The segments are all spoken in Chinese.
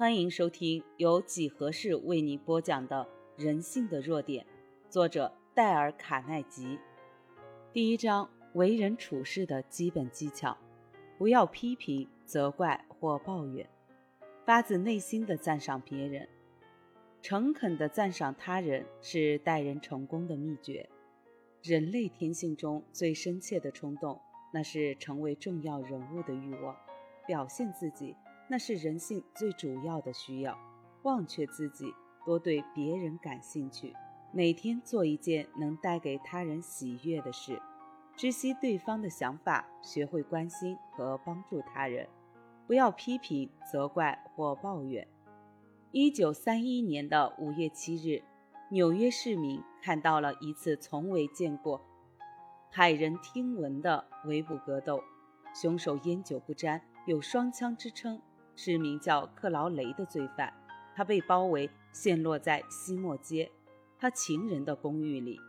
欢迎收听由几何式为你播讲的《人性的弱点》，作者戴尔·卡耐基。第一章：为人处事的基本技巧。不要批评、责怪或抱怨，发自内心的赞赏别人。诚恳的赞赏他人是待人成功的秘诀。人类天性中最深切的冲动，那是成为重要人物的欲望，表现自己。那是人性最主要的需要，忘却自己，多对别人感兴趣，每天做一件能带给他人喜悦的事，知悉对方的想法，学会关心和帮助他人，不要批评、责怪或抱怨。一九三一年的五月七日，纽约市民看到了一次从未见过、骇人听闻的围捕格斗，凶手烟酒不沾，有双枪之称。是名叫克劳雷的罪犯，他被包围，陷落在西莫街，他情人的公寓里。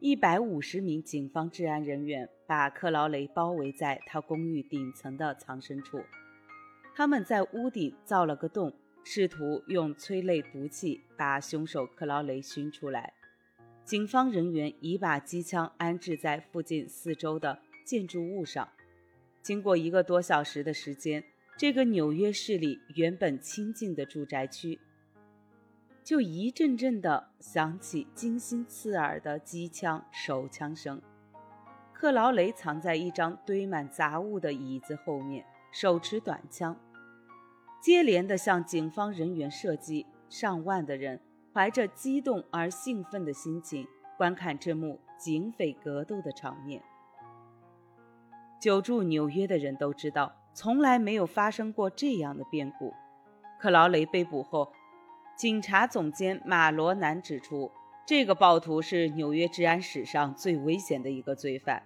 一百五十名警方治安人员把克劳雷包围在他公寓顶层的藏身处，他们在屋顶造了个洞，试图用催泪毒气把凶手克劳雷熏出来。警方人员已把机枪安置在附近四周的建筑物上。经过一个多小时的时间，这个纽约市里原本清静的住宅区，就一阵阵的响起惊心刺耳的机枪、手枪声。克劳雷藏在一张堆满杂物的椅子后面，手持短枪，接连的向警方人员射击。上万的人怀着激动而兴奋的心情观看这幕警匪格斗的场面。久住纽约的人都知道，从来没有发生过这样的变故。克劳雷被捕后，警察总监马罗南指出，这个暴徒是纽约治安史上最危险的一个罪犯。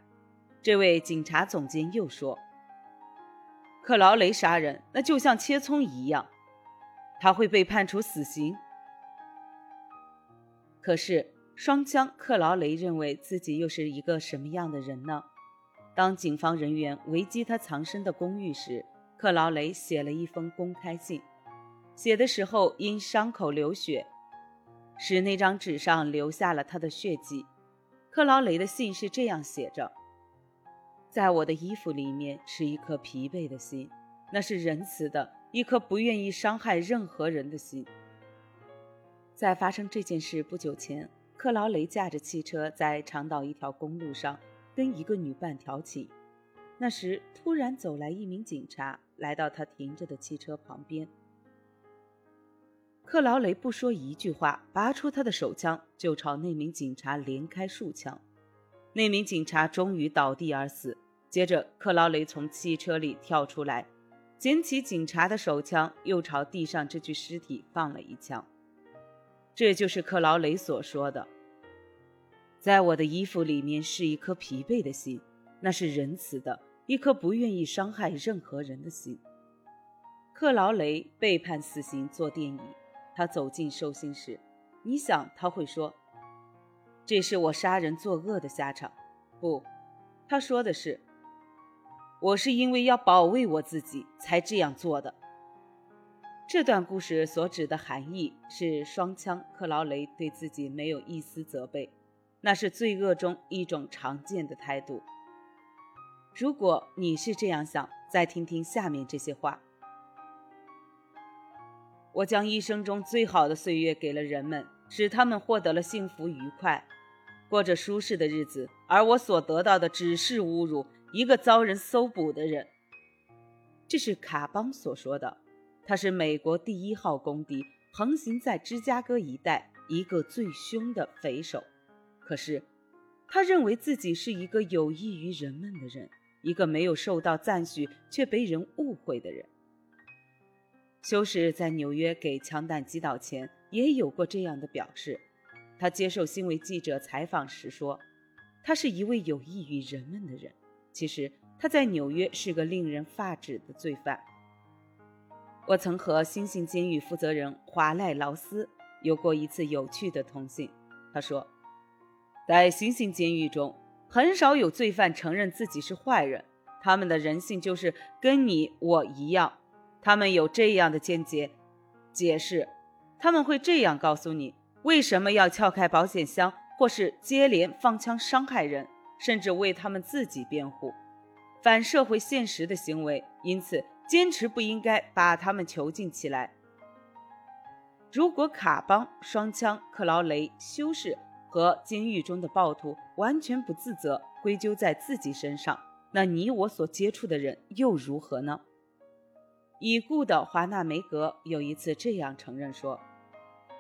这位警察总监又说：“克劳雷杀人，那就像切葱一样，他会被判处死刑。”可是，双枪克劳雷认为自己又是一个什么样的人呢？当警方人员围击他藏身的公寓时，克劳雷写了一封公开信。写的时候因伤口流血，使那张纸上留下了他的血迹。克劳雷的信是这样写着：“在我的衣服里面是一颗疲惫的心，那是仁慈的一颗不愿意伤害任何人的心。”在发生这件事不久前，克劳雷驾着汽车在长岛一条公路上。跟一个女伴调情，那时突然走来一名警察，来到他停着的汽车旁边。克劳雷不说一句话，拔出他的手枪就朝那名警察连开数枪，那名警察终于倒地而死。接着，克劳雷从汽车里跳出来，捡起警察的手枪，又朝地上这具尸体放了一枪。这就是克劳雷所说的。在我的衣服里面是一颗疲惫的心，那是仁慈的一颗不愿意伤害任何人的心。克劳雷被判死刑，坐电椅。他走进受刑室，你想他会说：“这是我杀人作恶的下场。”不，他说的是：“我是因为要保卫我自己才这样做的。”这段故事所指的含义是，双枪克劳雷对自己没有一丝责备。那是罪恶中一种常见的态度。如果你是这样想，再听听下面这些话：我将一生中最好的岁月给了人们，使他们获得了幸福愉快，过着舒适的日子，而我所得到的只是侮辱，一个遭人搜捕的人。这是卡邦所说的，他是美国第一号公敌，横行在芝加哥一带，一个最凶的匪首。可是，他认为自己是一个有益于人们的人，一个没有受到赞许却被人误会的人。修士在纽约给枪弹击倒前也有过这样的表示。他接受新闻记者采访时说：“他是一位有益于人们的人。其实他在纽约是个令人发指的罪犯。”我曾和星星监狱负责人华赖劳斯有过一次有趣的通信。他说。在行刑监狱中，很少有罪犯承认自己是坏人，他们的人性就是跟你我一样，他们有这样的见解，解释，他们会这样告诉你：为什么要撬开保险箱，或是接连放枪伤害人，甚至为他们自己辩护，反社会现实的行为。因此，坚持不应该把他们囚禁起来。如果卡邦、双枪、克劳雷、修士和监狱中的暴徒完全不自责，归咎在自己身上，那你我所接触的人又如何呢？已故的华纳梅格有一次这样承认说：“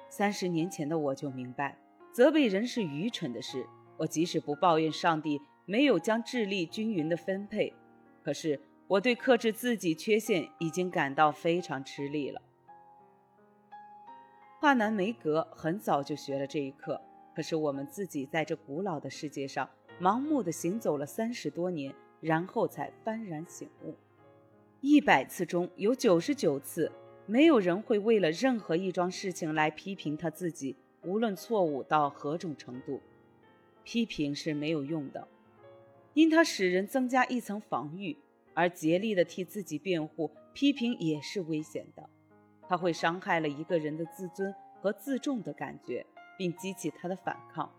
三十年前的我就明白，责备人是愚蠢的事。我即使不抱怨上帝没有将智力均匀的分配，可是我对克制自己缺陷已经感到非常吃力了。”华南梅格很早就学了这一课，可是我们自己在这古老的世界上盲目的行走了三十多年，然后才幡然醒悟。一百次中有九十九次，没有人会为了任何一桩事情来批评他自己，无论错误到何种程度，批评是没有用的，因它使人增加一层防御；而竭力的替自己辩护，批评也是危险的，它会伤害了一个人的自尊和自重的感觉，并激起他的反抗。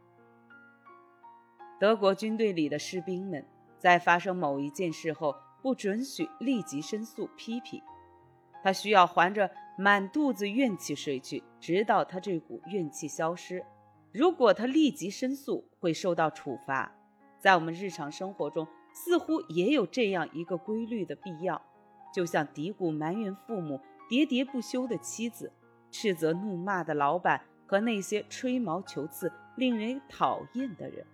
德国军队里的士兵们在发生某一件事后。不准许立即申诉批评，他需要怀着满肚子怨气睡去，直到他这股怨气消失。如果他立即申诉，会受到处罚。在我们日常生活中，似乎也有这样一个规律的必要，就像嘀咕埋怨父母、喋喋不休的妻子、斥责怒骂的老板和那些吹毛求疵、令人讨厌的人。